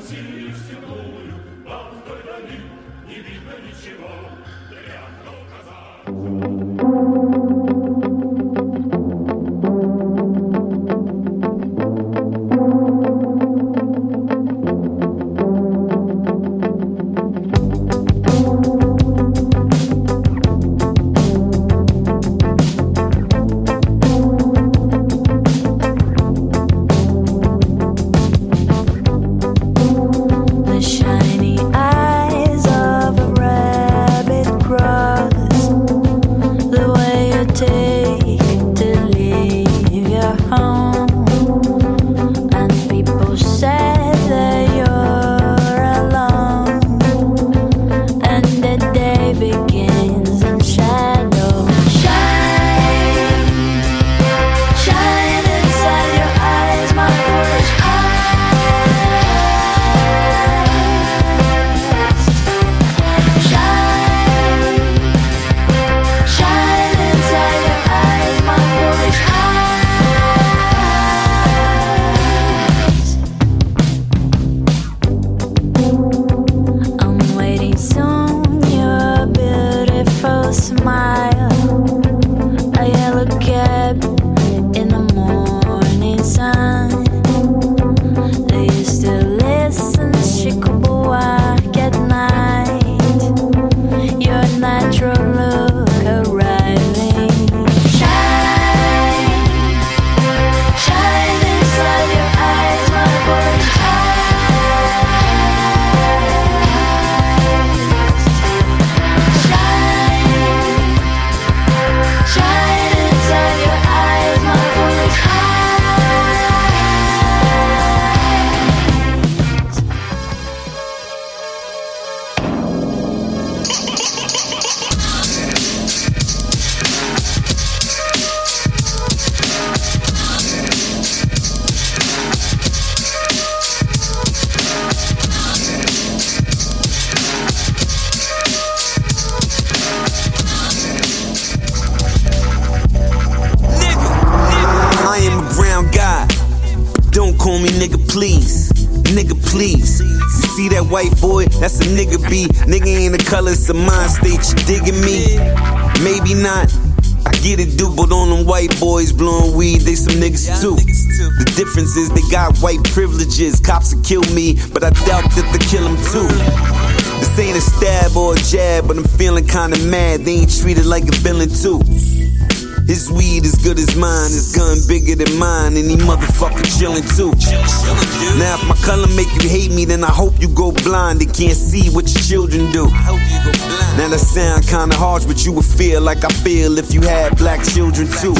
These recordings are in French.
осенью степлую, Там вдоль долин не видно ничего, дрянь казак. A mind state, you digging me? Maybe not. I get it, dude, but on them white boys blowing weed, they some niggas too. The difference is they got white privileges. Cops will kill me, but I doubt that they kill them too. This ain't a stab or a jab, but I'm feeling kinda mad. They ain't treated like a villain too. His weed as good as mine, his gun bigger than mine, and he motherfucker chillin' too. Now if my color make you hate me, then I hope you go blind and can't see what your children do. Now that sound kinda harsh, but you would feel like I feel if you had black children too.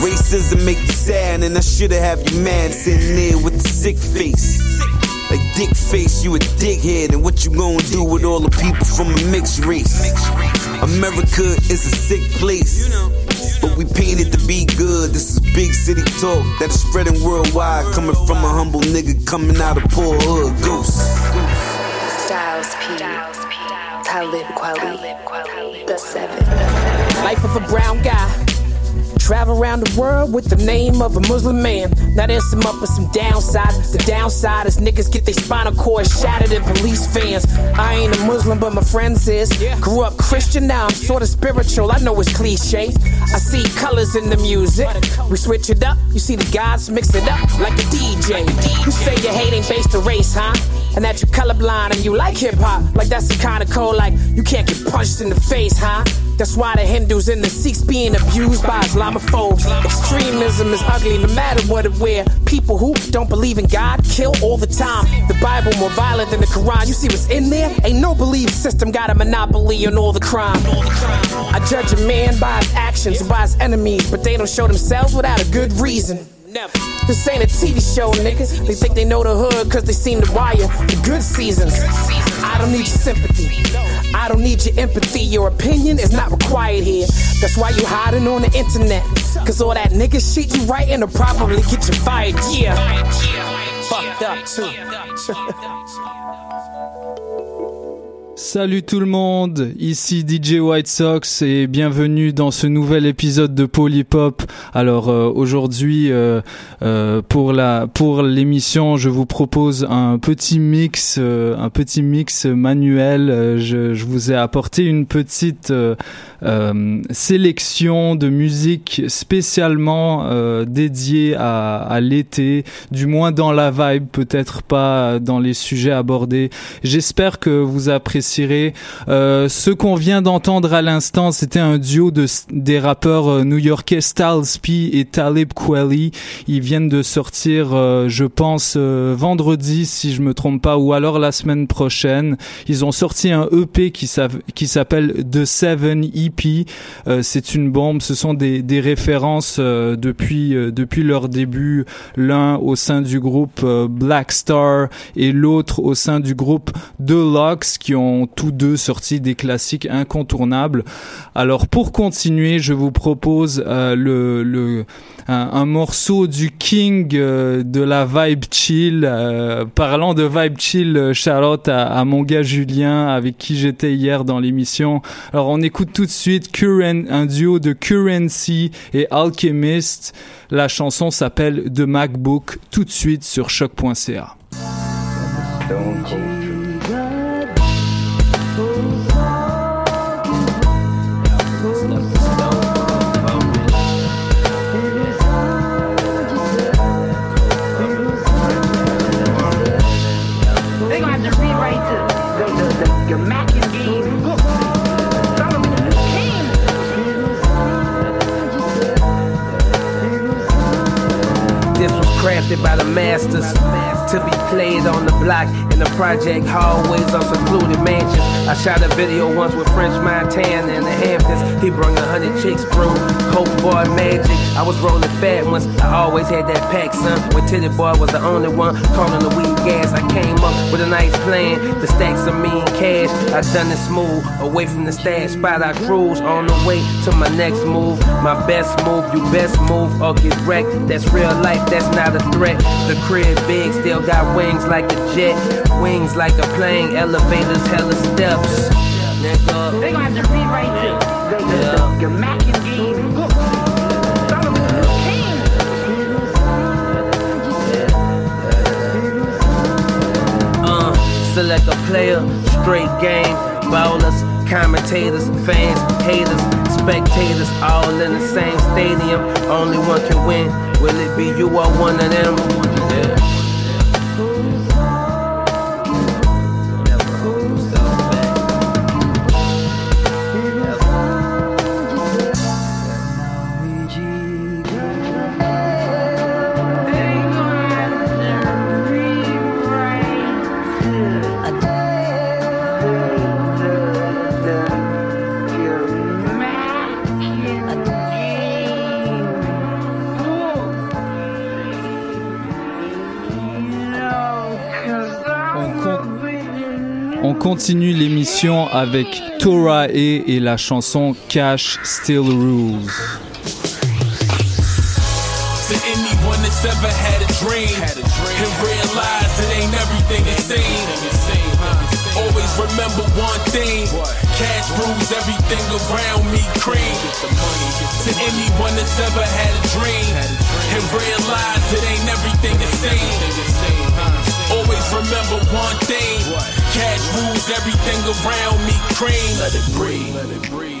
Racism make you sad, and I shoulda have you mad sitting there with the sick face. Like dick face, you a dickhead, and what you gonna do with all the people from a mixed race? America is a sick place. But we painted to be good. This is big city talk that is spreading worldwide. Coming from a humble nigga coming out of poor hood. Ghost. Styles P. Talib Kweli. The seven. Life of a brown guy Travel around the world with the name of a Muslim man. Now there's some up and some downside. The downside is niggas get their spinal cord shattered in police vans. I ain't a Muslim, but my friends is. Grew up Christian, now I'm sorta spiritual. I know it's cliche. I see colors in the music. We switch it up, you see the gods mix it up like a DJ. You say your hate ain't based on race, huh? And that you're colorblind and you like hip hop. Like that's the kind of code like you can't get punched in the face, huh? That's why the Hindus and the Sikhs being abused by Islamophobes. Extremism is ugly no matter what it wear. People who don't believe in God kill all the time. The Bible more violent than the Quran. You see what's in there? Ain't no belief system got a monopoly on all the crime. I judge a man by his actions and by his enemies, but they don't show themselves without a good reason. This ain't a TV show, niggas. They think they know the hood cause they seen the wire. The good seasons. I don't need your sympathy. I don't need your empathy. Your opinion is not required here. That's why you hiding on the internet. Cause all that nigga shit you writing will probably get you fired. Yeah. Fucked up too. Salut tout le monde, ici DJ White Sox et bienvenue dans ce nouvel épisode de Polypop. Alors euh, aujourd'hui euh, euh, pour la pour l'émission, je vous propose un petit mix un petit mix manuel. Je, je, vous ai apporté une petite sélection de musique spécialement dédiée à, à l'été, du moins dans la vibe, peut-être pas dans les sujets abordés. J'espère que vous appréciez euh, ce qu'on vient d'entendre à l'instant, c'était un duo de des rappeurs euh, new-yorkais Styles P et Talib Kweli. Ils viennent de sortir, euh, je pense, vendredi, si je me trompe pas, ou alors la semaine prochaine. Ils ont sorti un EP qui s'appelle The Seven EP. C'est une bombe. Ce sont des, des références depuis depuis leur début. L'un au sein du groupe Black Star et l'autre au sein du groupe Deluxe qui ont tous deux sorti des classiques incontournables. Alors pour continuer, je vous propose euh, le, un, morceau du King euh, de la vibe chill. Euh, parlant de vibe chill, Charlotte à, mon gars Julien avec qui j'étais hier dans l'émission. Alors on écoute tout de suite un duo de Currency et Alchemist. La chanson s'appelle The MacBook tout de suite sur choc.ca. by the masters. To be played on the block in the project hallways of secluded mansions. I shot a video once with French Montana in the Hamptons. He brung a hundred chicks through Coke boy magic. I was rolling fat once. I always had that pack, son. When Titty Boy was the only one calling the weed gas, I came up with a nice plan to stack some mean cash. I done it smooth, away from the stash spot. I cruise on the way to my next move. My best move, you best move or get wrecked. That's real life, that's not a threat. The crib big, still got wings like a jet, wings like a plane, elevators, hella steps. Nigga. They gonna have to rewrite you. Yeah. Your Mac and uh, select a player, straight game, ballers, commentators, fans, haters, spectators, all in the same stadium. Only one can win. Will it be you or one of them? Yeah. Avec Tora E et la chanson Cash Still Rules. To anyone that's ever had a dream and realized it ain't everything. Always remember one thing cash rules everything around me. To anyone that's ever had a dream and realized it ain't everything. Always remember one thing. Cash rules everything around me. Cream. Let it breathe. Let it breathe.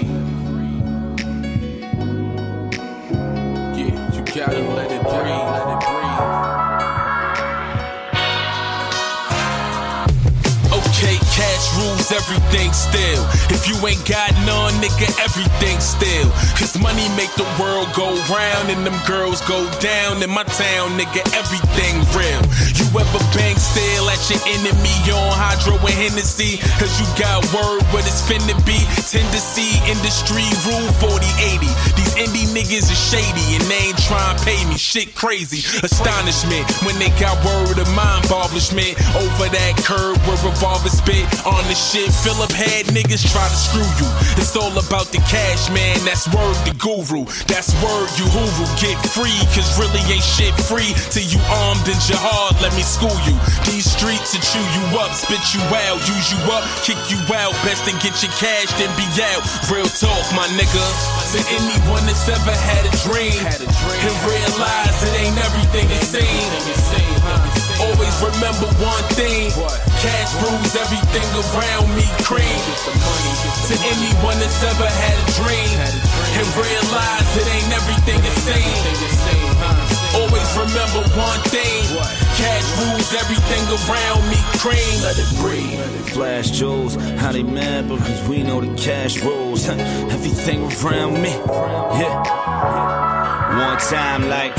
Rules everything still. If you ain't got none, nigga, everything still. Cause money make the world go round and them girls go down in my town, nigga, everything real. You ever bang still at your enemy on Hydro and Hennessy? Cause you got word what it's finna be. Tend to see industry rule 4080. These indie niggas are shady and they ain't trying to pay me. Shit crazy. Astonishment when they got word of my involvement over that curb where revolver spit on the shit. Philip had niggas try to screw you. It's all about the cash, man. That's word the guru. That's word you hooroo. Get free, cause really ain't shit free till you armed and jihad let me school you. These streets to chew you up, spit you out, use you up, kick you out. Best to get your cash then be out. Real talk, my nigga. To anyone that's ever had a dream and realize it ain't everything it seems. Always remember one thing. Cash rules everything around me. Cream. To anyone that's ever had a dream and realize it ain't everything it seems. Always remember one thing. Cash rules everything around me. Cream. Let it breathe. Flash jewels, how they mad because we know the cash rules. Everything around me. Yeah. One time, like.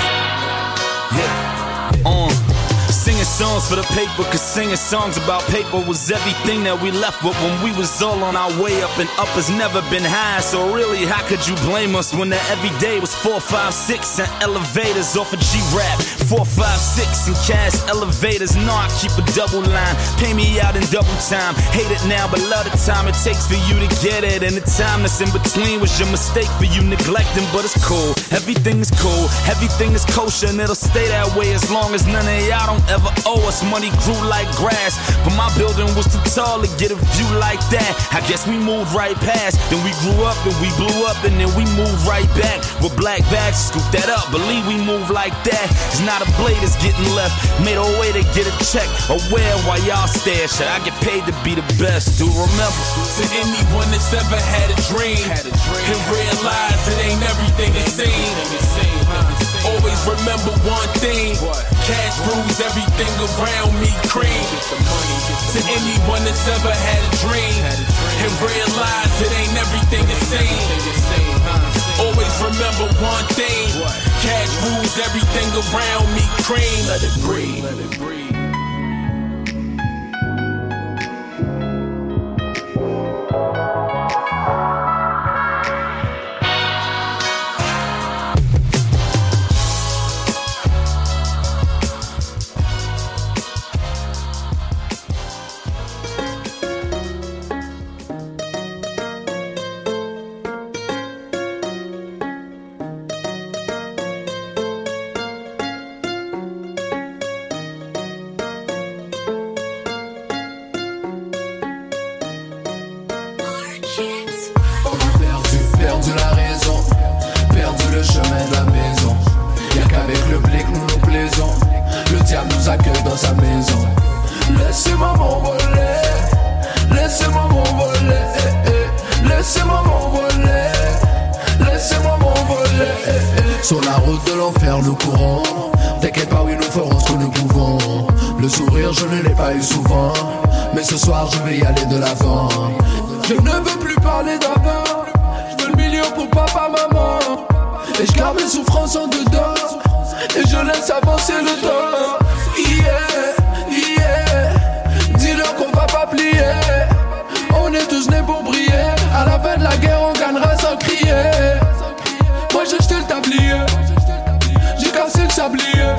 Yeah. On. Singing songs for the paper, cause singing songs about paper was everything that we left with when we was all on our way up, and up has never been high. So, really, how could you blame us when the everyday was 456 and elevators off a G rap? 456 and cash elevators. No, I keep a double line. Pay me out in double time. Hate it now, but love the time it takes for you to get it. And the time that's in between was your mistake for you neglecting, but it's cool. Everything is cool, everything is kosher, and it'll stay that way as long as none of y'all don't ever owe us. Money grew like grass, but my building was too tall to get a view like that. I guess we moved right past. Then we grew up and we blew up, and then we moved right back with black bags. Scoop that up, believe we move like that. It's not a blade that's getting left. Made a way to get a check. Aware why y'all stare. Should I get paid to be the best? Do remember? To anyone that's ever had a dream and realize it ain't everything it seems. Always remember one thing. Cash rules everything around me. Cream. To anyone that's ever had a dream and realize it ain't everything it seems. Always remember one thing. Cash rules everything around me. Cream. Let it breathe. Let it breathe. Sablier.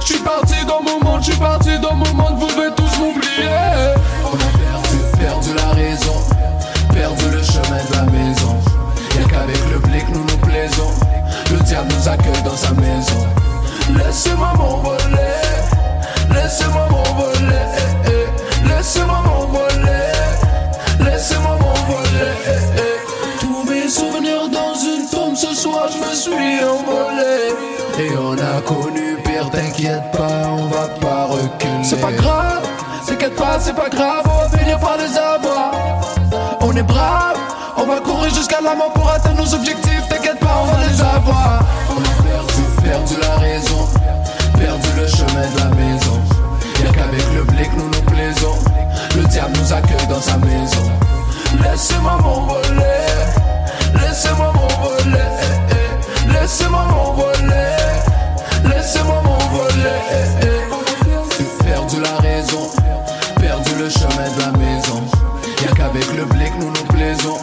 Je suis parti dans mon monde, je suis parti dans mon monde, vous devez tous m'oublier. On a perdu, perdu la raison, perdu le chemin de la maison. Y'a qu'avec le blic nous nous plaisons, le diable nous accueille dans sa maison. Laissez-moi m'envoler, laissez-moi t'inquiète pas, on va pas reculer. C'est pas grave, t'inquiète pas, c'est pas grave, on va finir par les avoir. On est brave, on va courir jusqu'à la mort pour atteindre nos objectifs, t'inquiète pas, on va les avoir. On a perdu, perdu la raison, perdu le chemin de la maison. Y'a qu'avec le blic nous nous plaisons, le diable nous accueille dans sa maison. Laissez-moi m'envoler, laissez-moi m'envoler, laissez-moi m'envoler, laissez-moi m'envoler. Perdu la raison, perdu le chemin de la maison. Y'a qu'avec le blic nous nous plaisons,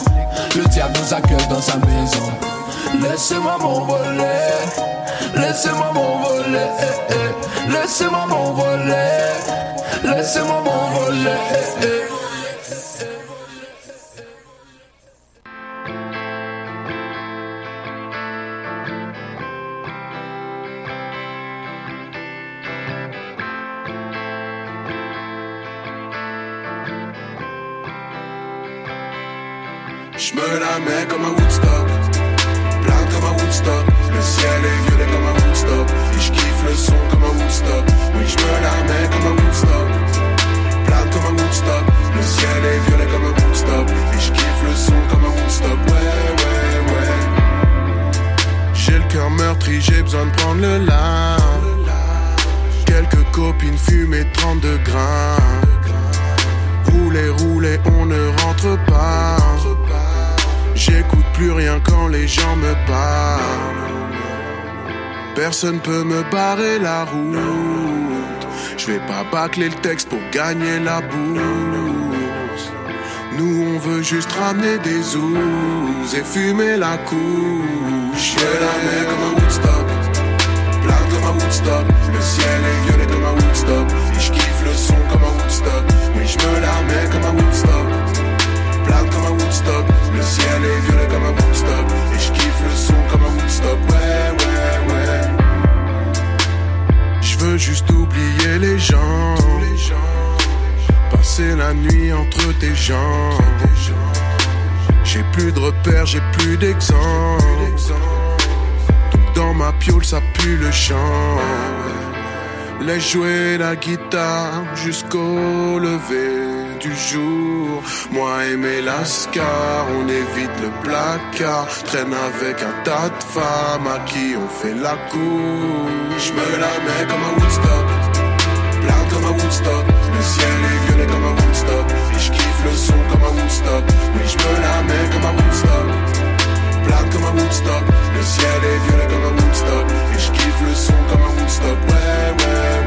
le diable nous accueille dans sa maison. Laissez-moi m'envoler, laissez-moi m'envoler, eh, eh. laissez-moi m'envoler, laissez-moi m'envoler. J'me la mets comme un Woodstock. Plein comme un Woodstock. Le ciel est violet comme un Woodstock. Et j'kiffe le son comme un Woodstock. Oui, j'me la mets comme un Woodstock. Plein comme un Woodstock. Le ciel est violet comme un Woodstock. Et j'kiffe le son comme un Woodstock. Ouais, ouais, ouais. J'ai le cœur meurtri, j'ai besoin de prendre le large. Quelques copines fumées 32 grains. Rouler, rouler, on ne rentre pas. J'écoute plus rien quand les gens me parlent. Personne peut me barrer la route. Je vais pas bâcler le texte pour gagner la bourse. Nous on veut juste ramener des zouz et fumer la couche. Je la mets comme un Woodstock, plein comme un Woodstock. Le ciel est violet comme un Woodstock. Et je kiffe le son comme un Woodstock. Oui, je me la mets comme un Woodstock, Le ciel est violet comme un Woodstock. Et je kiffe le son comme un Woodstock. Ouais, ouais, ouais. Je veux juste oublier les gens. Passer la nuit entre tes jambes. J'ai plus de repères, j'ai plus d'exemple. Donc dans ma piole, ça pue le chant. Laisse jouer la guitare jusqu'au lever du jour. Moi et mes on évite le placard. Traîne avec un tas de femmes à qui on fait la cour. Je me la mets comme un Woodstock, plein comme un Woodstock. Le ciel est violet comme un Woodstock. Et je kiffe le son comme un Woodstock. Oui, je me la mets comme un Woodstock, comme un Woodstock. Le ciel est violet comme un Woodstock. Et je kiffe le son comme un Woodstock. Ouais, ouais,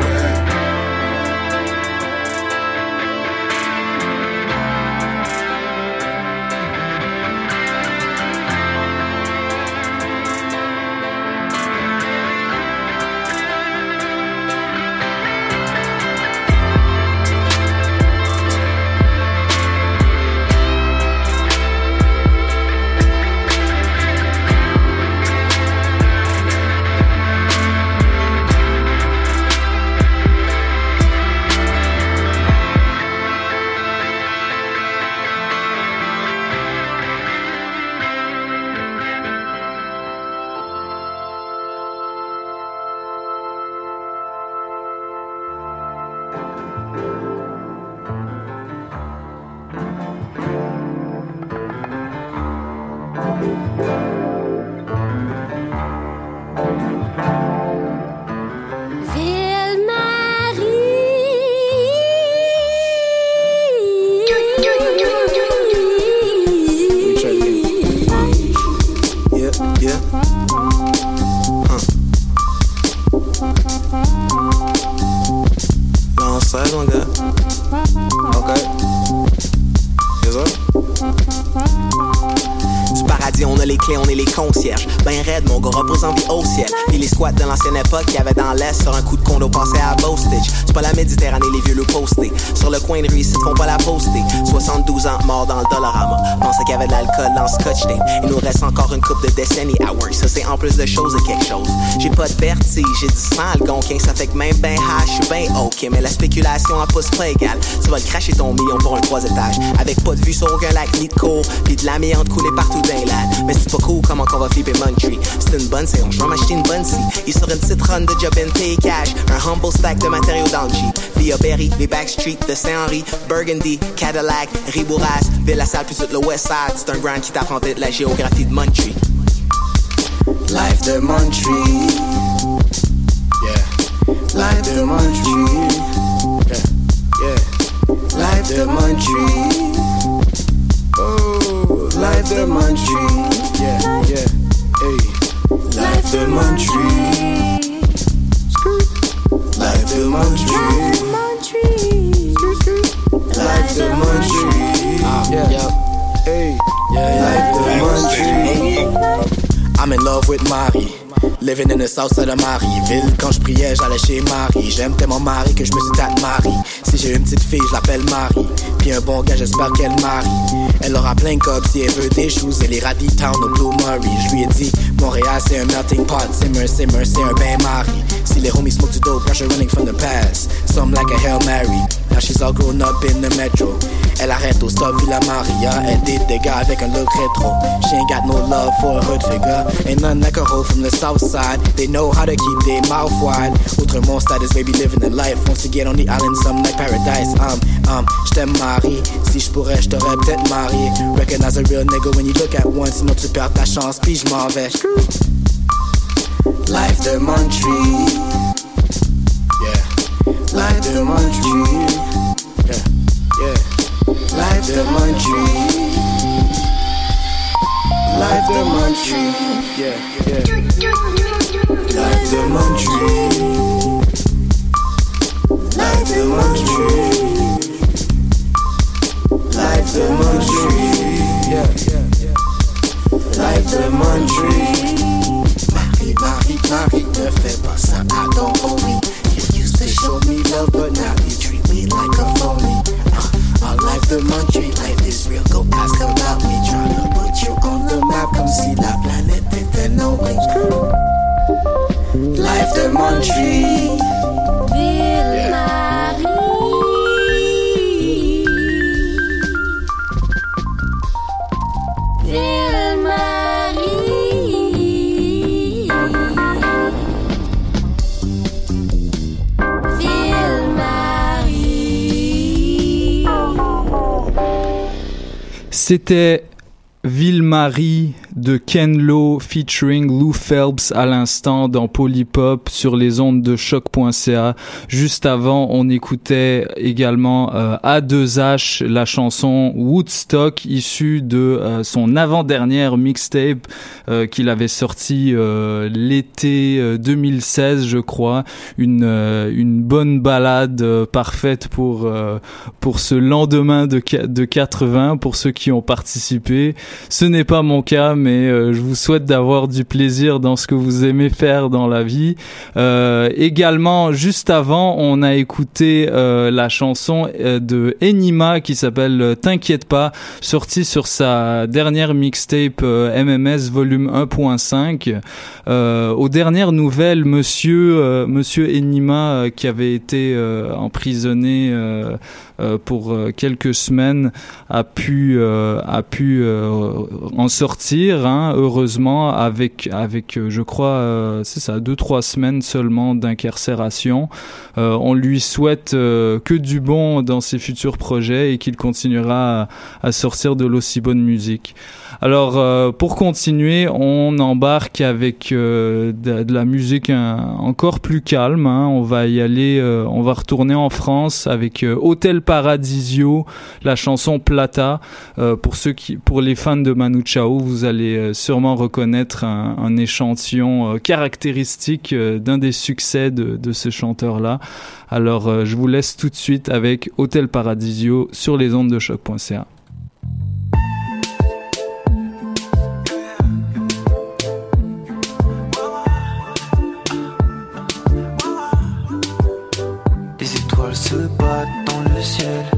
plus de choses et quelque chose. J'ai pas de vertige, j'ai du sang, le gonquin. Ça fait que même ben hash, je suis ben ok. Mais la spéculation en pousse pas égal. Tu vas le cracher ton million pour un trois étages. Avec pas de vue sur aucun lac ni de cours. Puis de l'amiante coulée partout les lads. Mais c'est pas cool comment qu'on va flipper Muntree. C'est une bonne séance, je vais m'acheter une bonne scie. Il sur une petite run de job and pay cash. Un humble stack de matériaux dans le. Via Berry, les Backstreet de Saint-Henri, Burgundy, Cadillac, Ribouras, Villa Salle, puis tout le West Side. C'est un grand qui t'apprend vite la géographie de Muntree. Life de Muntree. Yeah, Life de Muntree. yeah, yeah. Life de Muntree. Oh, life de Muntree. Yeah, yeah, hey. Life de Muntree. Life de Muntree. Life de Muntree. Yeah, yeah, hey, yeah, Life de Muntree. I'm in love with Marie. Living in the south side of Marieville. Quand je priais, j'allais chez Marie. J'aime tellement Marie que je me suis tat Marie. Si j'ai une petite fille, je l'appelle Marie. Puis un bon gars, j'espère qu'elle marie. Elle aura plein de copes si elle veut des choses. Elle est radie town au Blue Murray. Je lui ai dit, Montréal c'est un melting pot. Simmer, simmer, c'est un bain Marie. Si les homies smoke du dope, pressure running from the past. Some like a Hail Mary. Now she's all grown up in the metro. Elle arrête au stop Villa Maria. Elle date des gars avec un look rétro. She ain't got no love for a hood figure. Ain't none like a hoe from the south side. They know how to keep their mouth wide. Outrement status, baby, living the life. Once again on the island, some like paradise. Um, um, j't'aime Marie. Si j'pourrais, j't'aurais peut-être marié. Recognize a real nigga when you look at one. Sinon tu perds ta chance, puis j'm'en vais. Life de Montreal. Yeah. Life de Montreal. Yeah. Yeah. Life de Montreal. Life de Montreal. Yeah. Yeah. Life de Montreal. C'était Ville-Marie de Ken Lo featuring Lou Phelps à l'instant dans Polypop sur les ondes de choc.ca. Juste avant, on écoutait également euh, A2H la chanson Woodstock issue de euh, son avant-dernière mixtape euh, qu'il avait sorti euh, l'été euh, 2016, je crois. Une une bonne balade parfaite pour pour ce lendemain de de 80 pour ceux qui ont participé. Ce n'est pas mon cas, mais euh, je vous souhaite d'avoir du plaisir dans ce que vous aimez faire dans la vie. Euh, également, juste avant, on a écouté euh, la chanson de Enima qui s'appelle T'inquiète pas, sortie sur sa dernière mixtape MMS volume 1.5. Euh, aux dernières nouvelles, Monsieur Monsieur Enima qui avait été emprisonné. Euh, pour euh, quelques semaines a pu euh, a pu en sortir hein, heureusement avec avec je crois c'est ça deux trois semaines seulement d'incarcération on lui souhaite que du bon dans ses futurs projets et qu'il continuera à, sortir de l'aussi bonne musique alors pour continuer on embarque avec de, la musique encore plus calme hein. on va y aller on va retourner en France avec Hôtel Paradisio la chanson Plata. Euh, pour ceux qui pour les fans de Manu Chao vous allez euh, sûrement reconnaître un, échantillon euh, caractéristique d'un des succès de, de ce chanteur là alors je vous laisse tout de suite avec Hôtel Paradisio sur les ondes de choc.ca battent dans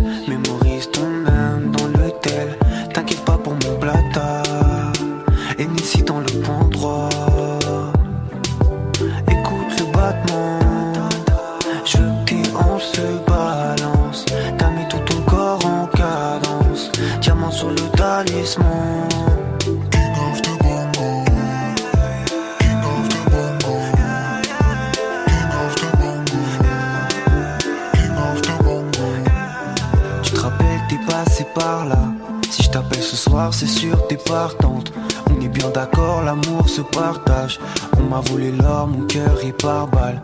soir, c'est sûr, t'es partante. On est bien d'accord, l'amour se partage. On m'a volé l'or, mon cœur est par balle.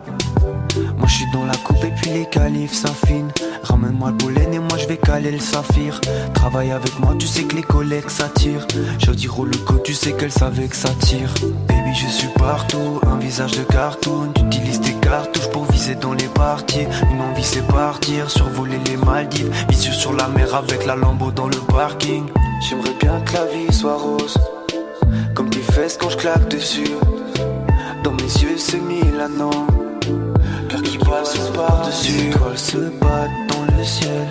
Moi je suis dans la coupe et puis les califs s'affinent. Ramène-moi le pollen et moi je vais caler le saphir. Travaille avec moi, tu sais que les collègues s'attirent. Jody roule le tu sais qu'elle savait que ça tire. Baby, je suis partout, un visage de cartoon. Tu cartouches pour viser dans les parties. Une envie c'est partir, survoler les Maldives. Vicieux sur la mer avec la lambeau dans le parking. J'aimerais bien que la vie soit rose. Comme tes fesses quand je claque dessus. Dans mes yeux c'est Milano. Cœur qui passe par-dessus. Les se battent dans le ciel.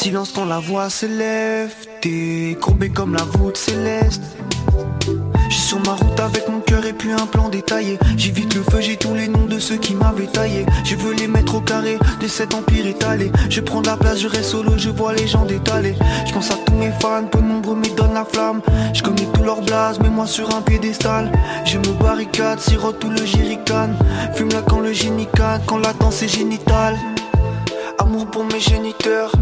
Silence quand la voix s'élève. T'es courbé comme la voûte céleste. Je suis sur ma route avec mon cœur et puis un plan détaillé. J'évite le feu, j'ai tous les noms de ceux qui m'avaient taillé. Je veux les mettre au carré de cet empire étalé. Je prends la place, je reste solo, je vois les gens détalés. Je pense à tous mes fans, peu nombreux me donnent la flamme. Je connais tous leurs blases, mets moi sur un piédestal. Je me barricade, sirote tout le jerrycan. Fume là quand le génie cadre, quand la danse est génitale. Amour pour mes géniteurs.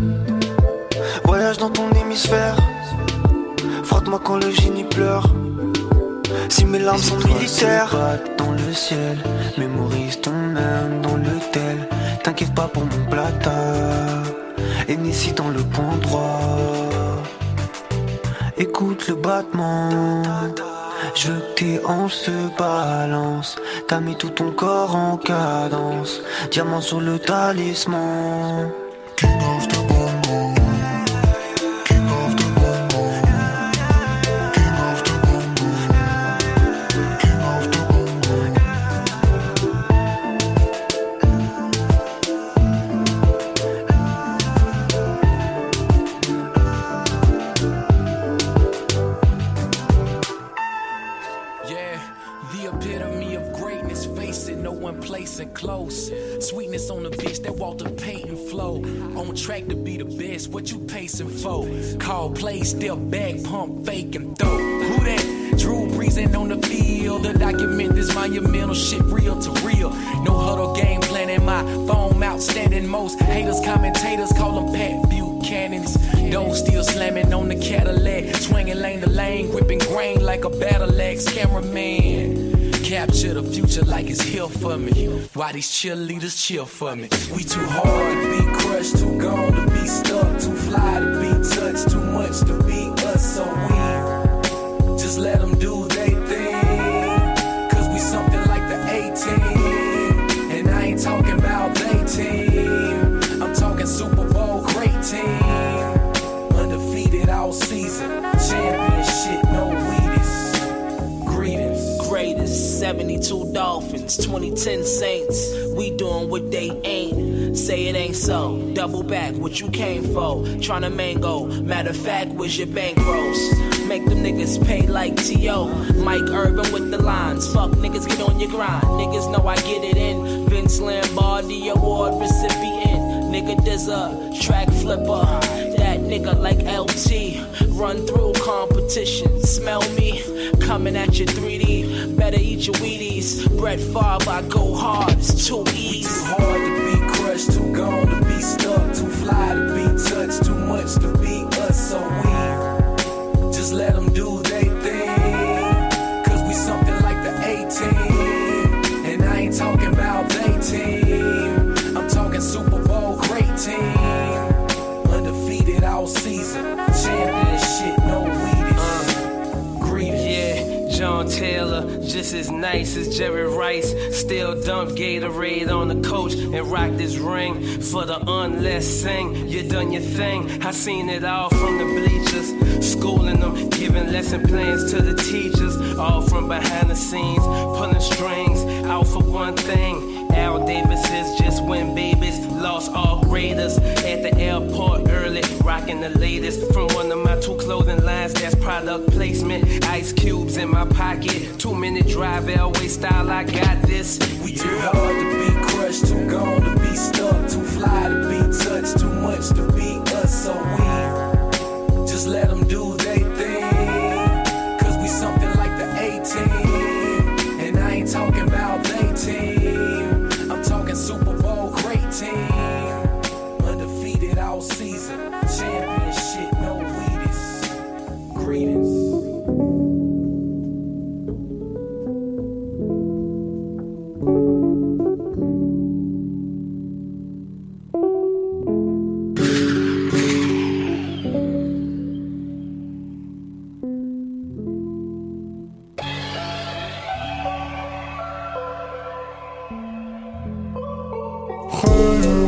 Voyage dans ton hémisphère. Frotte-moi quand le génie pleure. Si mes larmes sont militaires. dans le ciel, mémorise ton âme dans le tel. T'inquiète pas pour mon plata. Et ici dans le point droit. Écoute le battement. Je veux que tes hanches se balancent. T'as mis tout ton corps en cadence. Diamant sur le talisman. Pacing for? Call play, still back, pump, fake and throw. Who that? Drew breezing on the field. The document this monumental shit, real to real. No huddle game plan in my phone, outstanding. Most haters, commentators call them Pat Buchanan's. Those still slamming on the Cadillac, swinging lane to lane, gripping grain like a battle axe cameraman. Capture the future like it's here for me. Why these cheerleaders cheer for me? We too hard to be too gone to be stuck, too fly to be touched, too much to be us. So we just let them do they thing. Cause we something like the 18. And I ain't talking about they team. I'm talking Super Bowl great team. Undefeated all season. Championship, no Wheaties. Greetings. Greatest 72 Dolphins, 2010 Saints. We doing what they ain't. Say it ain't so. Double back what you came for. Tryna mango. Matter of fact, where's your bank rolls? Make them niggas pay like T.O. Mike Urban with the lines. Fuck niggas, get on your grind. Niggas know I get it in. Vince Lombardi Award recipient. Nigga, there's a track flipper. That nigga like LT. Run through competition. Smell me coming at you 3D. Better eat your Wheaties. Brett Favre, I go hard. It's too easy. Crushed, too gone to be stuck, too fly to be touched, too much to be us. So we just let them do Just as nice as Jerry Rice. Still dump Gatorade on the coach and rock this ring for the unless sing. You done your thing. I seen it all from the bleachers, schooling them, giving lesson plans to the teachers, all from behind the scenes, pulling strings out for one thing. Al Davis is just when babies lost all raiders at the airport early, rocking the latest from one of my two clothing lines. That's product placement. Ice cubes in my pocket, two minute drive, Elway style. I got this. We too hard to be crushed, too gone to be stuck, too fly to be touched, too much to be us. So we just let them do they Hey,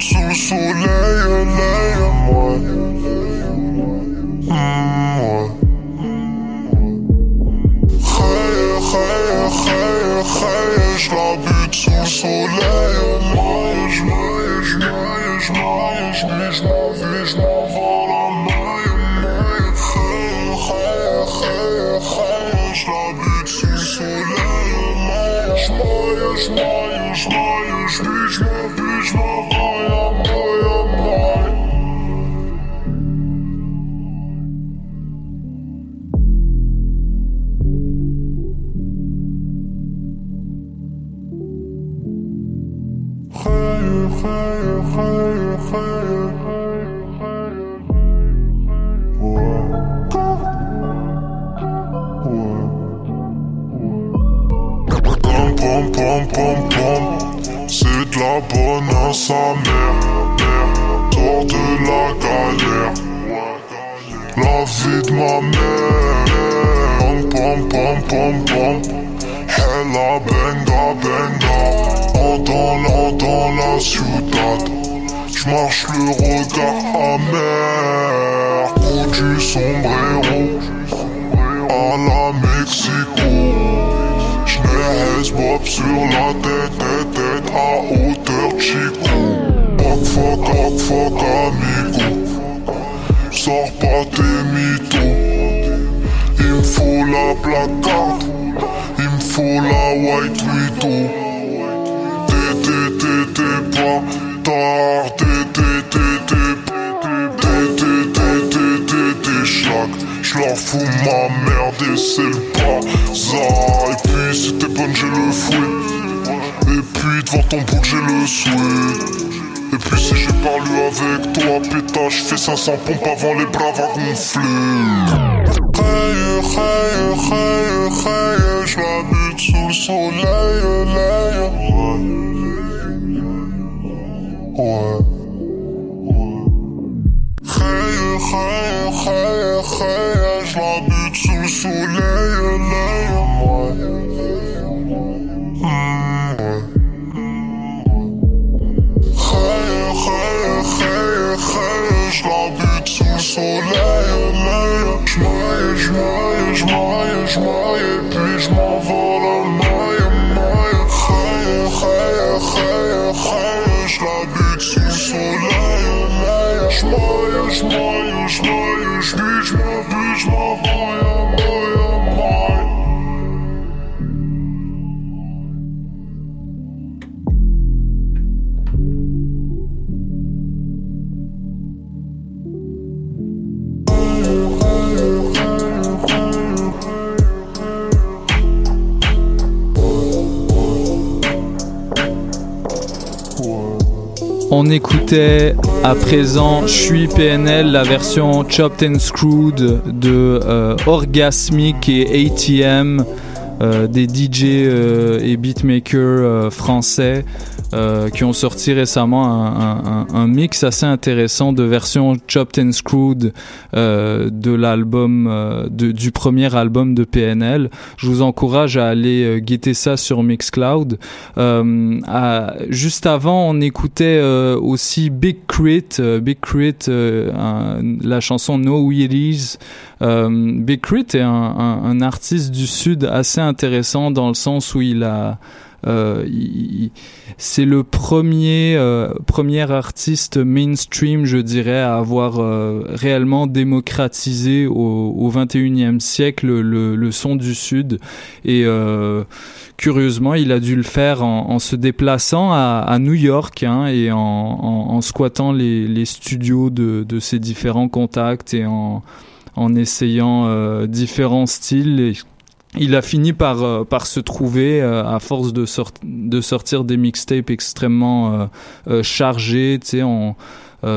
Sexy soleil j'leur fous ma merde et c'est le bazar. Et puis si t'es bonne, j'ai le fouet. Et puis devant ton bout, j'ai le souhait. Et puis si j'ai parlé avec toi, pétage, fais 500 pompes avant les bras va gonfler. je la sous le soleil, Ouais. ouais. خير خير خير Je la bute sous le soleil, moi Khaya, khaya, khaya, khaya Je la bute sous le soleil, Je m'aille, je m'aille, je m'aille, je знаешь, знаешь. On écoutait à présent Je suis PNL, la version Chopped and Screwed de euh, Orgasmic et ATM, euh, des DJ euh, et beatmakers français euh, qui ont sorti récemment un, un, un, mix assez intéressant de version chopped and screwed euh, de l'album euh, du premier album de PNL. Je vous encourage à aller euh, guetter ça sur Mixcloud. À, juste avant, on écoutait aussi Big Crit, Big Crit, la chanson No Wheelies. Big Crit est un, un artiste du sud assez intéressant dans le sens où il a euh, c'est le premier euh, premier artiste mainstream, je dirais, à avoir euh, réellement démocratisé au, au 21e siècle le, son du Sud. Et curieusement, il a dû le faire en, se déplaçant à, New York hein, et en, squattant les, studios de, ses différents contacts et en, essayant différents styles. Il a fini par euh, par se trouver euh, à force de, de sortir des mixtapes extrêmement euh, chargés, tu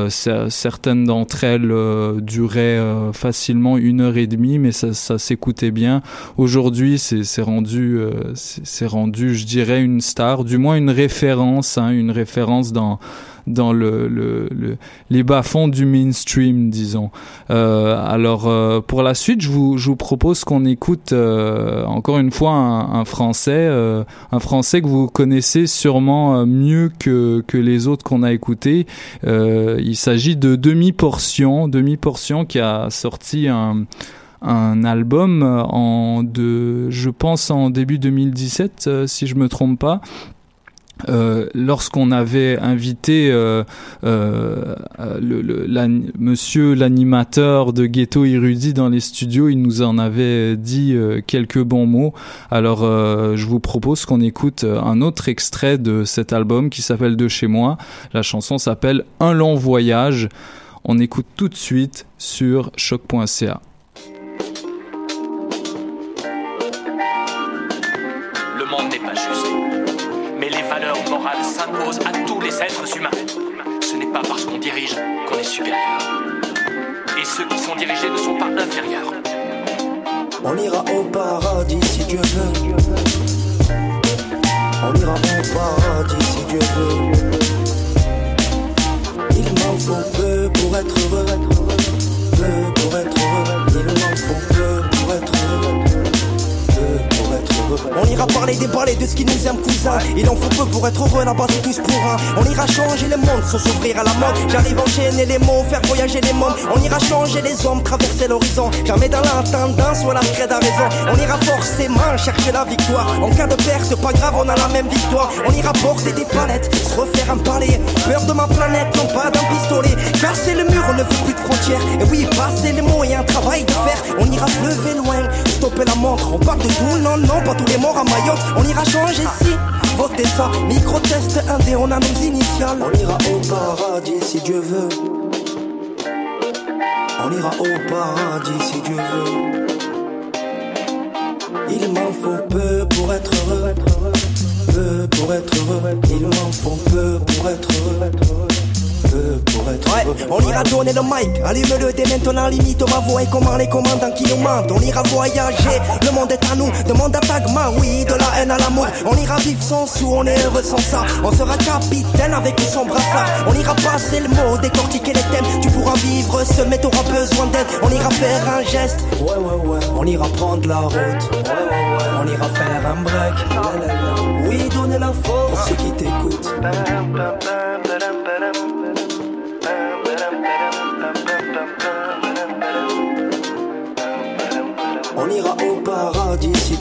sais, certaines d'entre elles duraient facilement une heure et demie, mais ça, ça s'écoutait bien. Aujourd'hui, c'est rendu, c'est rendu, je dirais, une star, du moins une référence, hein, une référence dans dans le, le, les bas-fonds du mainstream, disons. Euh, alors, euh, pour la suite, je vous, je vous propose qu'on écoute euh, encore une fois un, français, un français que vous connaissez sûrement mieux que, que les autres qu'on a écoutés. il s'agit de Demi Portion, Demi Portion qui a sorti un un album en de je pense en début 2017 si je me trompe pas euh, lorsqu'on avait invité euh, euh, monsieur l'animateur de Ghetto Érudit dans les studios, il nous en avait dit quelques bons mots. Alors je vous propose qu'on écoute un autre extrait de cet album qui s'appelle De chez moi. La chanson s'appelle Un long voyage. On écoute tout de suite sur choc.ca. ceux qui sont dirigés ne sont pas inférieurs. On ira au paradis si Dieu veut. On ira au paradis si Dieu veut. Il m'en faut peu pour être heureux. Peu pour être heureux. On ira parler des balais de ce qui nous aime cousin. Il en faut peu pour être heureux là-bas c'est tous pour un. On ira changer le monde sans s'ouvrir à la mode. J'arrive à enchaîner les mots, faire voyager les mondes On ira changer les hommes, traverser l'horizon. Jamais dans la tendance ou la à raison. On ira forcément chercher la victoire. En cas de perte, pas grave on a la même victoire. On ira porter des palettes, se refaire un palais. Peur de ma planète, non pas d'un pistolet. Casser le mur, on ne veut plus de frontières. Et oui, passer les mots et un travail de fer On ira se lever loin, stopper la montre. On parle de tout, non, non, pas tous les morts on ira changer si. Votez ça, micro-test indé, on a nos initiales. On ira au paradis si Dieu veut. On ira au paradis si Dieu veut. Il m'en faut peu pour être heureux. Peu pour être heureux. Il m'en faut peu pour être heureux Ouais, on ira donner le mic, allume-le dès maintenant, limite ma voix et comment les commandants qui nous mentent. On ira voyager, le monde est à nous, demande à Tagma, oui, de la haine à l'amour. On ira vivre sans sous, on est heureux sans ça. On sera capitaine avec son brassard. On ira passer le mot, décortiquer les thèmes. Tu pourras vivre seul, mais t'auras besoin d'aide. On ira faire un geste, ouais, ouais, ouais. On ira prendre la route, ouais, ouais, ouais. On ira faire un break, Oui, donner la force pour ceux qui t'écoutent.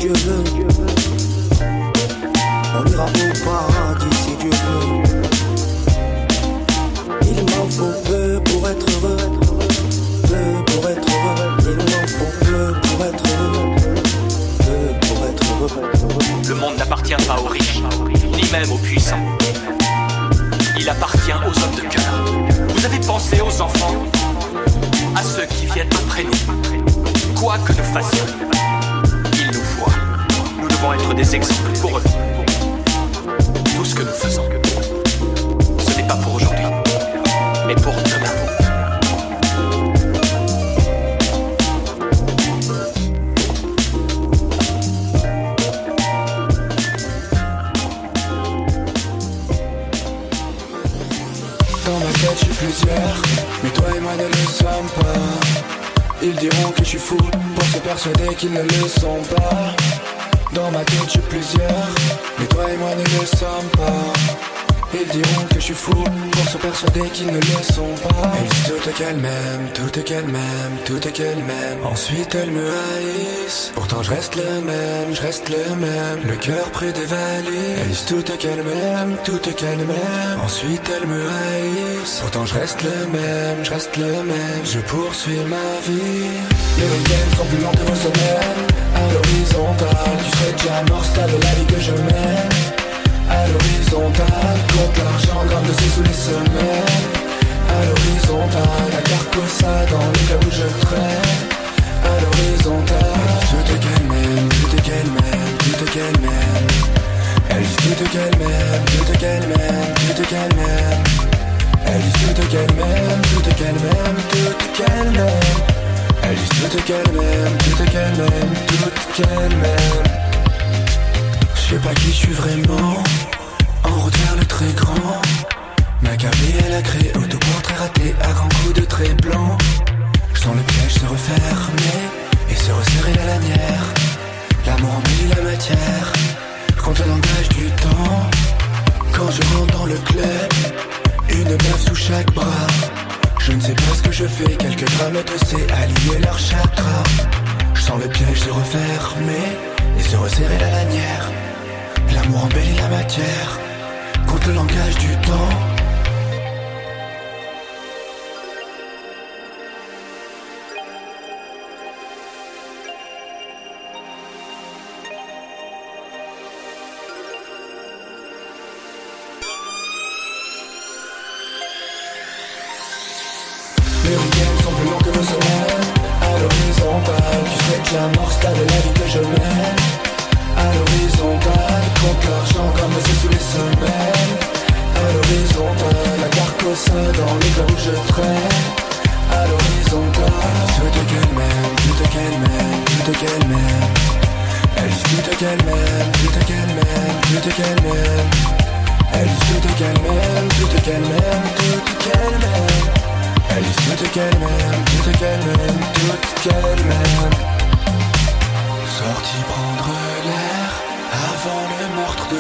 Dieu veut. On ira au paradis si Dieu veut. Il m'en faut peu pour être heureux. Peu pour être heureux. Il m'en faut peu pour être heureux. Peu pour être heureux. Le monde n'appartient pas aux riches, ni même aux puissants. Il appartient aux hommes de cœur. Vous avez pensé aux enfants, à ceux qui viennent après nous Quoi que nous fassions, devons être des exemples pour eux. Tout ce que nous faisons, ce n'est pas pour aujourd'hui, mais pour demain. plusieurs, mais toi et moi ne le sommes pas. Ils diront que je suis fou pour se persuader qu'ils ne le sont pas. Dans ma tête, je suis plusieurs, mais toi et moi ne le sommes pas. Ils diront que je suis fou pour se persuader qu'ils ne le sont pas. Elles disent toutes qu'elles m'aiment, toutes qu'elles m'aiment, toutes qu'elles m'aiment. Ensuite elles me haïssent. Pourtant je reste le même, je reste le même. Le cœur près des valises. Elles disent toutes qu'elles m'aiment, toutes qu'elles m'aiment. Ensuite elles me haïssent. Pourtant je reste le même, je reste le même. Je poursuis ma vie. Les week-ends sont plus longs que vos semaines. À l'horizontale, tu serais déjà mort, de la vie que je mène. À l'horizontale Compte l'argent gramme de sous les semaines À l'horizontale La carcossa dans le cas où je traîne. À l'horizontale Tout qu'elle m'aime, tout qu'elle m'aime, tout qu'elle m'aime Elle dit tout qu'elle m'aime, tout qu'elle m'aime, tout qu'elle m'aime Elle dit tout qu'elle m'aime, tout qu'elle m'aime, tout qu'elle m'aime Tout qu'elle m'aime, tout qu'elle m'aime, tout m'aime je sais pas qui je suis vraiment. En route vers le très grand. Maccabi elle a créé autoportrait raté à grands coups de traits blancs Je sens le piège se refermer Et se resserrer la lanière. L'amour embellit la matière Contre le langage du temps. Quand je rentre dans le club. Une meuf sous chaque bras Je ne sais pas ce que je fais Quelques grammes de C aligner leur chakra Je sens le piège se refermer Et se resserrer la lanière L'amour embellit la matière contre le langage du temps.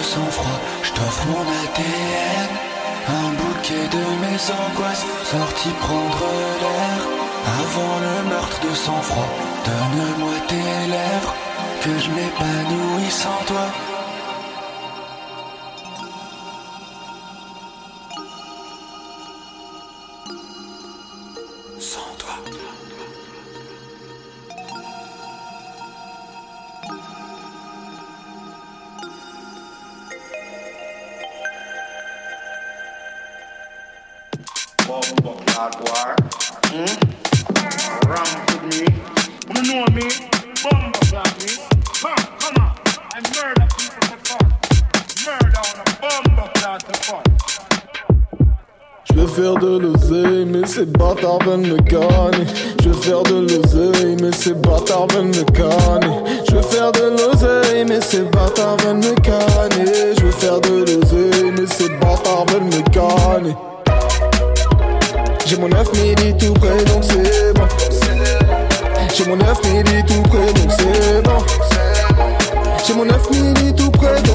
Sang-froid. Je t'offre mon ADN, un bouquet de mes angoisses. Sorti prendre l'air avant le meurtre de sang-froid. Donne-moi tes lèvres, que je m'épanouisse sans toi. Bâtards veulent me gagner. Je veux faire de l'oseille, mais ces bâtards veulent me gagner. Je veux faire de l'oseille, mais ces bâtards veulent me gagner. Je veux faire de l'oseille, mais ces bâtards veulent me gagner. J'ai mon 9 midi tout près, donc c'est bon. J'ai mon 9 midi tout près, donc c'est bon. J'ai mon 9 midi tout près, donc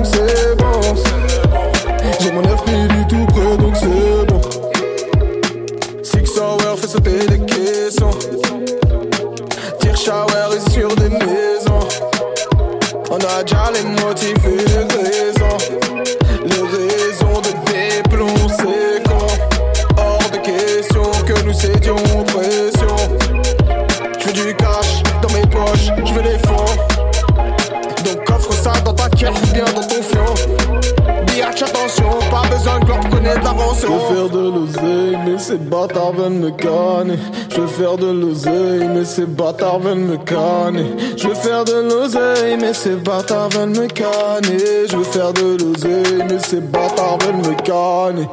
Je veux faire de l'oseille, mais ces bâtards veulent me canner. Je veux faire de l'oseille, mais ces bâtards veulent me canner. Je veux faire de l'oseille, mais ces bâtards veulent me canner. Je veux faire de l'oseille, mais ces bâtards veulent me canner.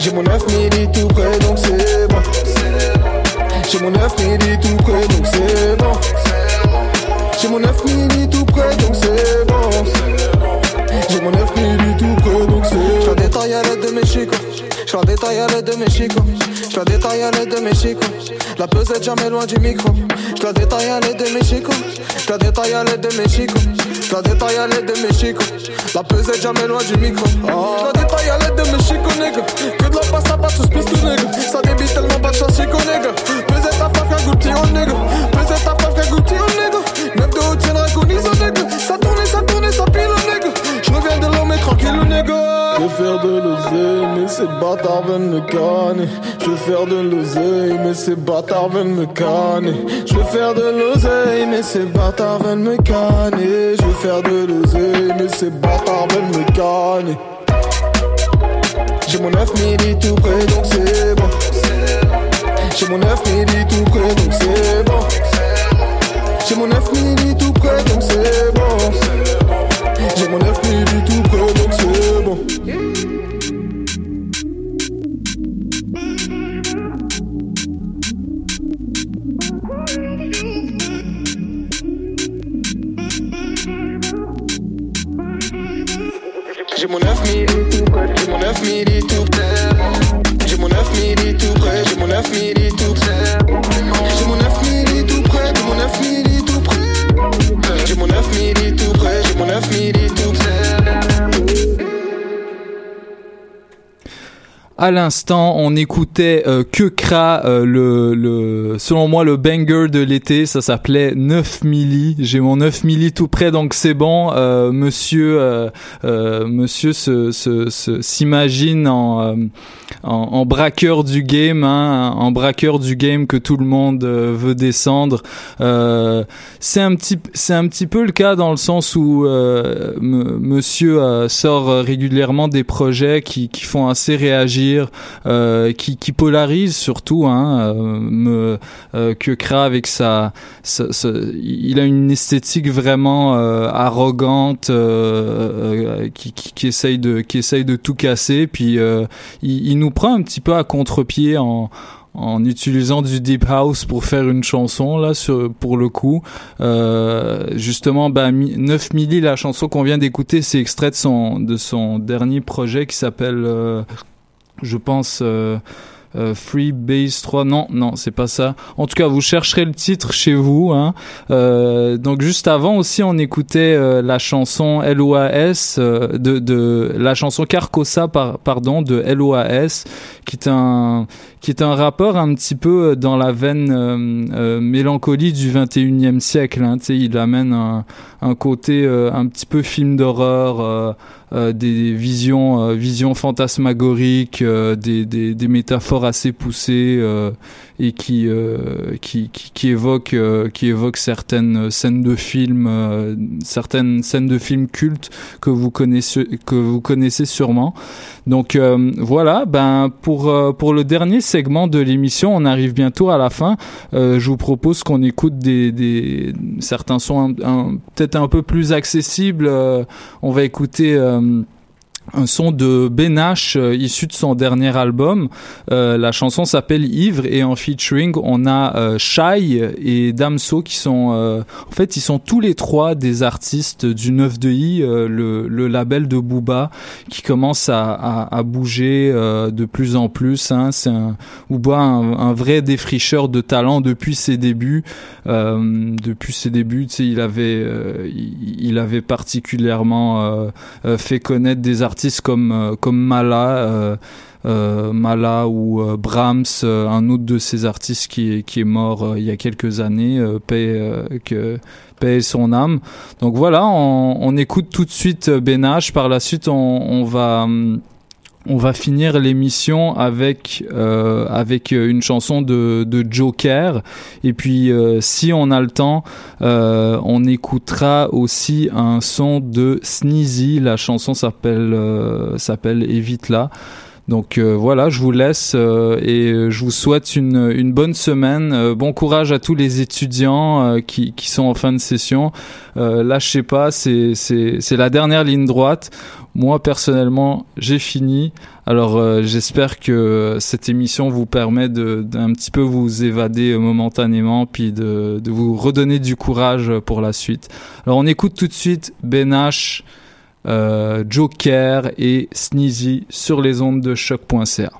J'ai mon 9 midi tout près, donc c'est bon. J'ai mon 9 midi tout près, donc c'est bon. J'ai mon 9 midi tout près, donc c'est bon. J'ai mon 9 midi tout près, donc c'est bon. À l'aide de mes chicots. Je la détaille à l'aide de mes chicots. Je la détaille à l'aide de mes chicots. La pesette jamais loin du micro. Je la détaille à l'aide de mes chicots. Je la détaille à l'aide de mes chicots. Je la détaille à l'aide de mes chicots. La pesette jamais loin du micro. Je la détaille à l'aide de mes chicots, nigga. Que de la pasta, pas tous pistes, nigga. Ça débite tellement pas de chance, chico, nigga. Pesette femme, qu'un goûter, oh nigga. Pesette femme, qu'un goûter, oh nigga. Neuf de haut, tiendra, oh nigga. Ça tourne, ça tourne, ça pile, oh nigga. Je reviens de l'homme, tranquille, oh nigga. Je veux faire de l'oseille, mais ces bâtards viennent me canner. Je veux faire de l'oseille, mais ces bâtards viennent me canner. Je veux faire de l'oseille, mais ces bâtards viennent me canner. Je veux faire de l'oseille, mais ces bâtards viennent me canner. J'ai mon 9 midi tout près, donc c'est bon. J'ai mon 9 midi tout près, donc c'est bon. J'ai mon 9 midi tout près, donc c'est bon. J'ai mon 9 midi tout près, donc c'est bon. J'ai mon 9 midi tout près, j'ai mon 9 midi tout près. J'ai mon 9 midi tout près, j'ai mon 9 midi tout près. J'ai mon 9 À l'instant, on écoutait euh, Que Kra, euh, le, le, selon moi, le banger de l'été. Ça s'appelait 9 milli. J'ai mon 9 milli tout près, donc c'est bon. Euh, monsieur, euh, euh, monsieur se, se, se- s'imagine en, euh, en, en braqueur du game, hein, en braqueur du game que tout le monde veut descendre. C'est un petit, c'est un petit peu le cas dans le sens où Monsieur sort régulièrement des projets qui, qui font assez réagir, euh, qui, polarisent surtout. Hein, euh, euh, que Kra avec sa, il a une esthétique vraiment arrogante, qui, essaye de, qui essaye de tout casser. Puis il, nous prend un petit peu à contre-pied en utilisant du deep house pour faire une chanson là sur pour le coup justement bah, mi- 9 milli la chanson qu'on vient d'écouter c'est extrait de son de son dernier projet qui s'appelle je pense euh, euh, Free Base 3 non non c'est pas ça en tout cas vous chercherez le titre chez vous hein. Euh, donc juste avant aussi on écoutait euh, la chanson LOAS euh, de, de la chanson Carcosa par, pardon de LOAS qui est un qui est un rappeur un petit peu dans la veine euh, euh, mélancolie du 21e siècle hein. Il amène un, un côté euh, un petit peu film d'horreur euh, euh, des visions euh, visions fantasmagoriques euh, des, des, des métaphores assez poussées euh, et qui, euh, qui qui qui évoquent euh, qui évoquent certaines scènes de films euh, certaines scènes de films cultes que vous connaissez que vous connaissez sûrement. Donc euh, voilà ben pour euh, pour le dernier segment de l'émission on arrive bientôt à la fin. Je vous propose qu'on écoute des, des certains sons peut-être un peu plus accessibles. On va écouter un son de Ben H euh, issu de son dernier album. Euh, la chanson s'appelle Ivre et en featuring on a euh, Shai et Damso qui sont euh, en fait ils sont tous les trois des artistes du 9 de I, euh, le, le label de Booba qui commence à, à, à bouger euh, de plus en plus. Hein. C'est un Booba un, un vrai défricheur de talent depuis ses débuts. Depuis ses débuts, il avait il, il avait particulièrement fait connaître des artistes comme euh, comme Mala euh, euh, Mala ou Brahms un autre de ces artistes qui qui est mort il y a quelques années paix que son âme. Donc voilà on, écoute tout de suite euh, Ben H par la suite on, on va hum, on va finir l'émission avec euh, euh, une chanson de, Joker et puis euh, si on a le temps on écoutera aussi un son de Sneezy la chanson s'appelle s'appelle Évite là donc voilà, je vous laisse et je vous souhaite une, bonne semaine. Bon courage à tous les étudiants qui, qui sont en fin de session. Lâchez pas, c'est la dernière ligne droite. Moi personnellement, j'ai fini. Alors euh, j'espère que cette émission vous permet de d'un petit peu vous évader momentanément puis de de vous redonner du courage pour la suite. Alors on écoute tout de suite Ben H euh, Joker et Sneezy sur les ondes de choc.ca.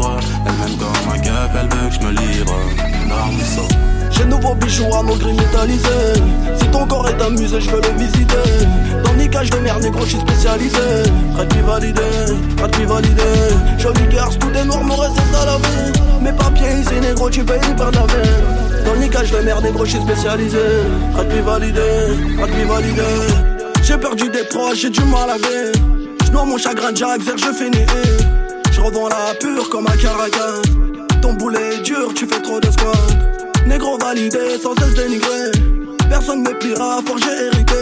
vivre. Elle m'aime comme un keuf, elle veut que je me livre. J'ai de nouveaux bijoux à nos grilles métallisés. Si ton corps est amusé, je veux le visiter. Dans le niquage de merde, négro, je suis spécialisé. Prêt de validé, prêt de garce, tout est noir, mon reste, la vie. Mes papiers ici, négro, tu payes par la vie. Dans le niquage de merde, négro, je suis spécialisé. Prêt de validé, prêt de validé. J'ai perdu des proches, j'ai du mal à vivre. Je mon chagrin, vers je finis. Je revends la pure comme un caracas. Ton boulet est dur, tu fais trop de squat. Négro validé, sans cesse dénigré. Personne ne pliera, fort j'ai hérité.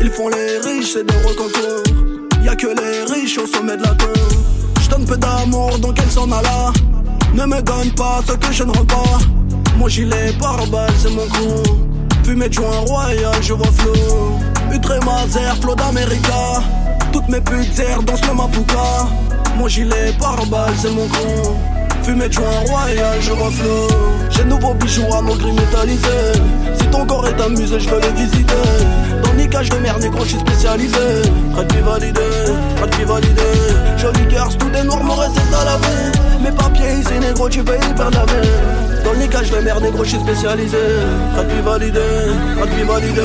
Ils font les riches, c'est des recontours. Y'a que les riches au sommet de la tour. J'donne peu d'amour, donc elle s'en alla. Ne me donne pas ce que je ne rends pas. Mon gilet par balle, c'est mon coup. Fumée de joint royal, je vois flou. Utré Mazer, flot d'América. Toutes mes putes dansent le mapuka. Mon gilet par balle, c'est mon coup. Fumée de joint royal, je flou. J'ai de nouveaux bijoux à mon gris métallisé. Si ton corps est amusé, je veux le visiter. Dans le niquage de merde, négro, je suis spécialisé. Prêt de validé, prêt de validé. Joli garce, tout est noir, mon reste, ça la. Mes papiers ici, négro, tu payes par la. Dans le niquage de merde, négro, je suis spécialisé. Prêt de validé, prêt de validé.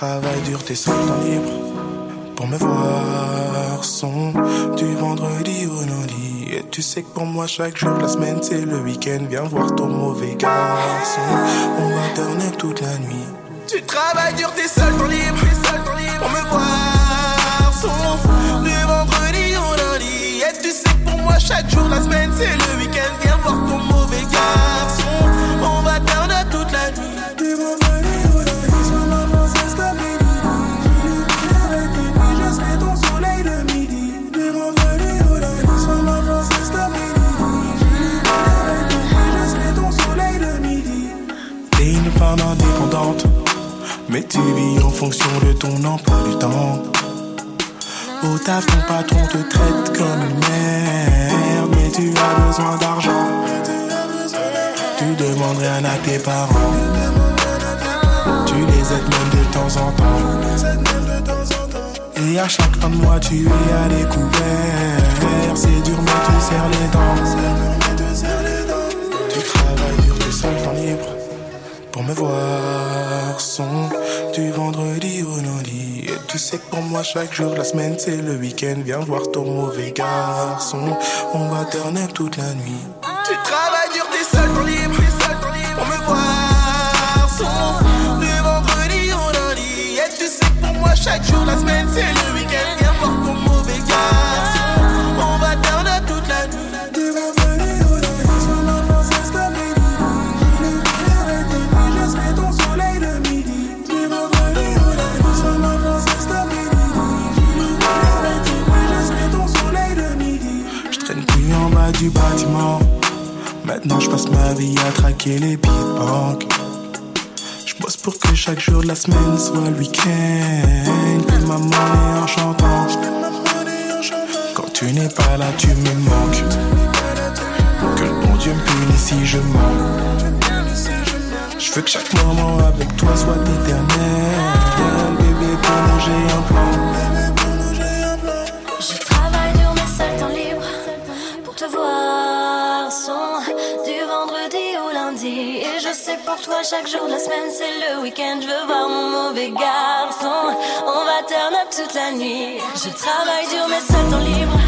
Travailles dur, tes seul temps libre pour me voir son du vendredi au lundi. Et tu sais que pour moi, chaque jour de la semaine, c'est le week-end. Viens voir ton mauvais garçon. On va turner toute la nuit. Tu travailles dur, t'es seul temps libre, t'es pour me voir son du vendredi au lundi. Et tu sais que pour moi chaque jour de la semaine c'est le week-end. Viens voir ton mauvais garçon, on va turner toute la nuit. Mais tu vis en fonction de ton emploi du temps. Au taf, ton patron te traite comme une merde. Mais tu as besoin d'argent. Tu demandes rien à tes parents. Tu les aides même de temps en temps. Et à chaque fin de mois, tu es à découvert. C'est dur, mais tu serres les dents. Me voir garçon. Du vendredi au lundi. Et tu sais que pour moi, chaque jour la semaine, c'est le week-end. Viens voir ton mauvais garçon. On va turn up toute la nuit. Tu travailles dur, t'es seul, ton libre. Pour me voir son. Du vendredi au lundi. Et tu sais que pour moi, chaque jour la semaine, c'est le week-end. Du bâtiment. Maintenant je passe ma vie à traquer les billets de banque. Je bosse pour que chaque jour de la semaine soit le week-end. Puis ma monnaie en chantant. Quand tu n'es pas là, tu me manques. Que le bon Dieu me punisse si je manque. Je veux que chaque moment avec toi soit éternel. Bébé, pour j'ai un plan. Sais pour toi chaque jour de la semaine c'est le week-end je veux voir mon mauvais garçon. On va turn up toute la nuit. Je travaille dur mais seul temps libre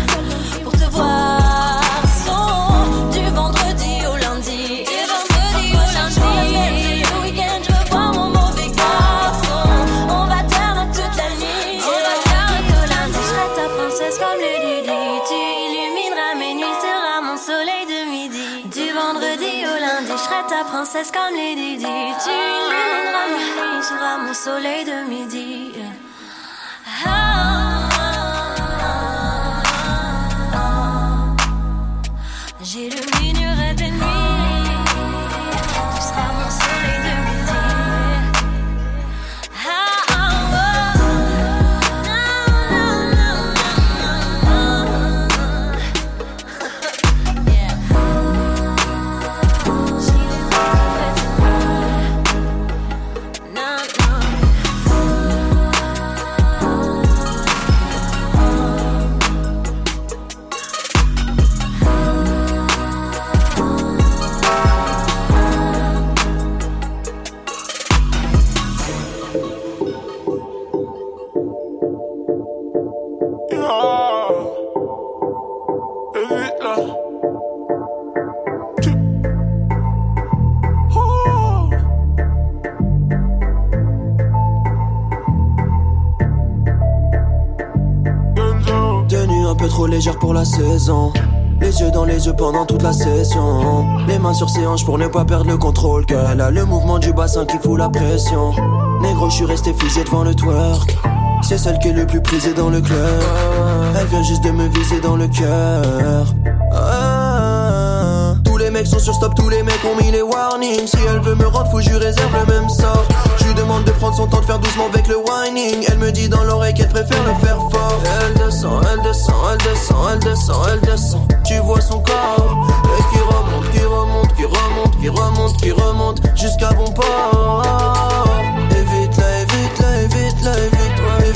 princesse comme les Didi. Tu m'aimeras, seras mon soleil de midi. Ah, J'illuminerai tes nuits. Tu- Oh. Tenue un peu trop légère pour la saison. Les yeux dans les yeux pendant toute la session. Les mains sur ses hanches pour ne pas perdre le contrôle. Car elle a le mouvement du bassin qui fout la pression. Négro, je suis resté figé devant le twerk. C'est celle qui est le plus prisée dans le club. Elle vient juste de me viser dans le cœur. Ah. Tous les mecs sont sur stop, tous les mecs ont mis les warnings. Si elle veut me rendre fou, je réserve le même sort. Je lui demande de prendre son temps, de faire doucement avec le whining. Elle me dit dans l'oreille qu'elle préfère le faire fort. Elle descend, elle descend, elle descend, elle descend, elle descend. Tu vois son corps et qui remonte, qui remonte, qui remonte, qui remonte, qui remonte jusqu'à bon port. Évite-la, évite-la, évite-la, évite-la,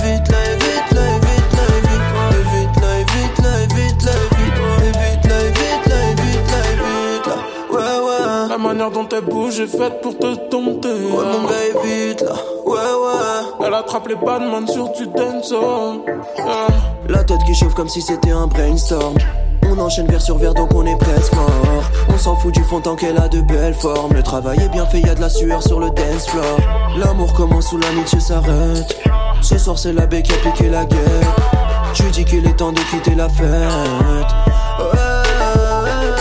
évite-la, évite-la, évite-la, évite-la, évite-la, évite-la, ouais, ouais. La manière dont elle bouge est faite pour te dompter. Ouais, mon gars, évite là, ouais, ouais. Elle attrape les badman sur du dance. Ah. La tête qui chauffe comme si c'était un brainstorm. On enchaîne verre sur verre donc on est presque mort. On s'en fout du fond tant qu'elle a de belles formes. Le travail est bien fait, y a de la sueur sur le dance floor. L'amour commence où l'amitié s'arrête. Ce soir c'est la qui a piqué la gueule. Tu dis qu'il est temps de quitter la fête.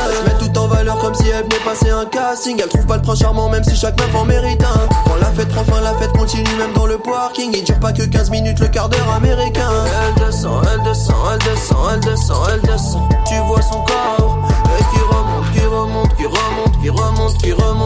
Elle se met tout en valeur comme si elle venait passer un casting. Elle trouve pas le prince charmant même si chaque meuf en mérite un. Quand la fête prend fin, la fête continue même dans le parking. Il dure pas que 15 minutes le quart d'heure américain. Elle descend, elle descend, elle descend, elle descend, elle descend. Tu vois son corps et qui remonte, qui remonte, qui remonte, qui remonte, qui remonte.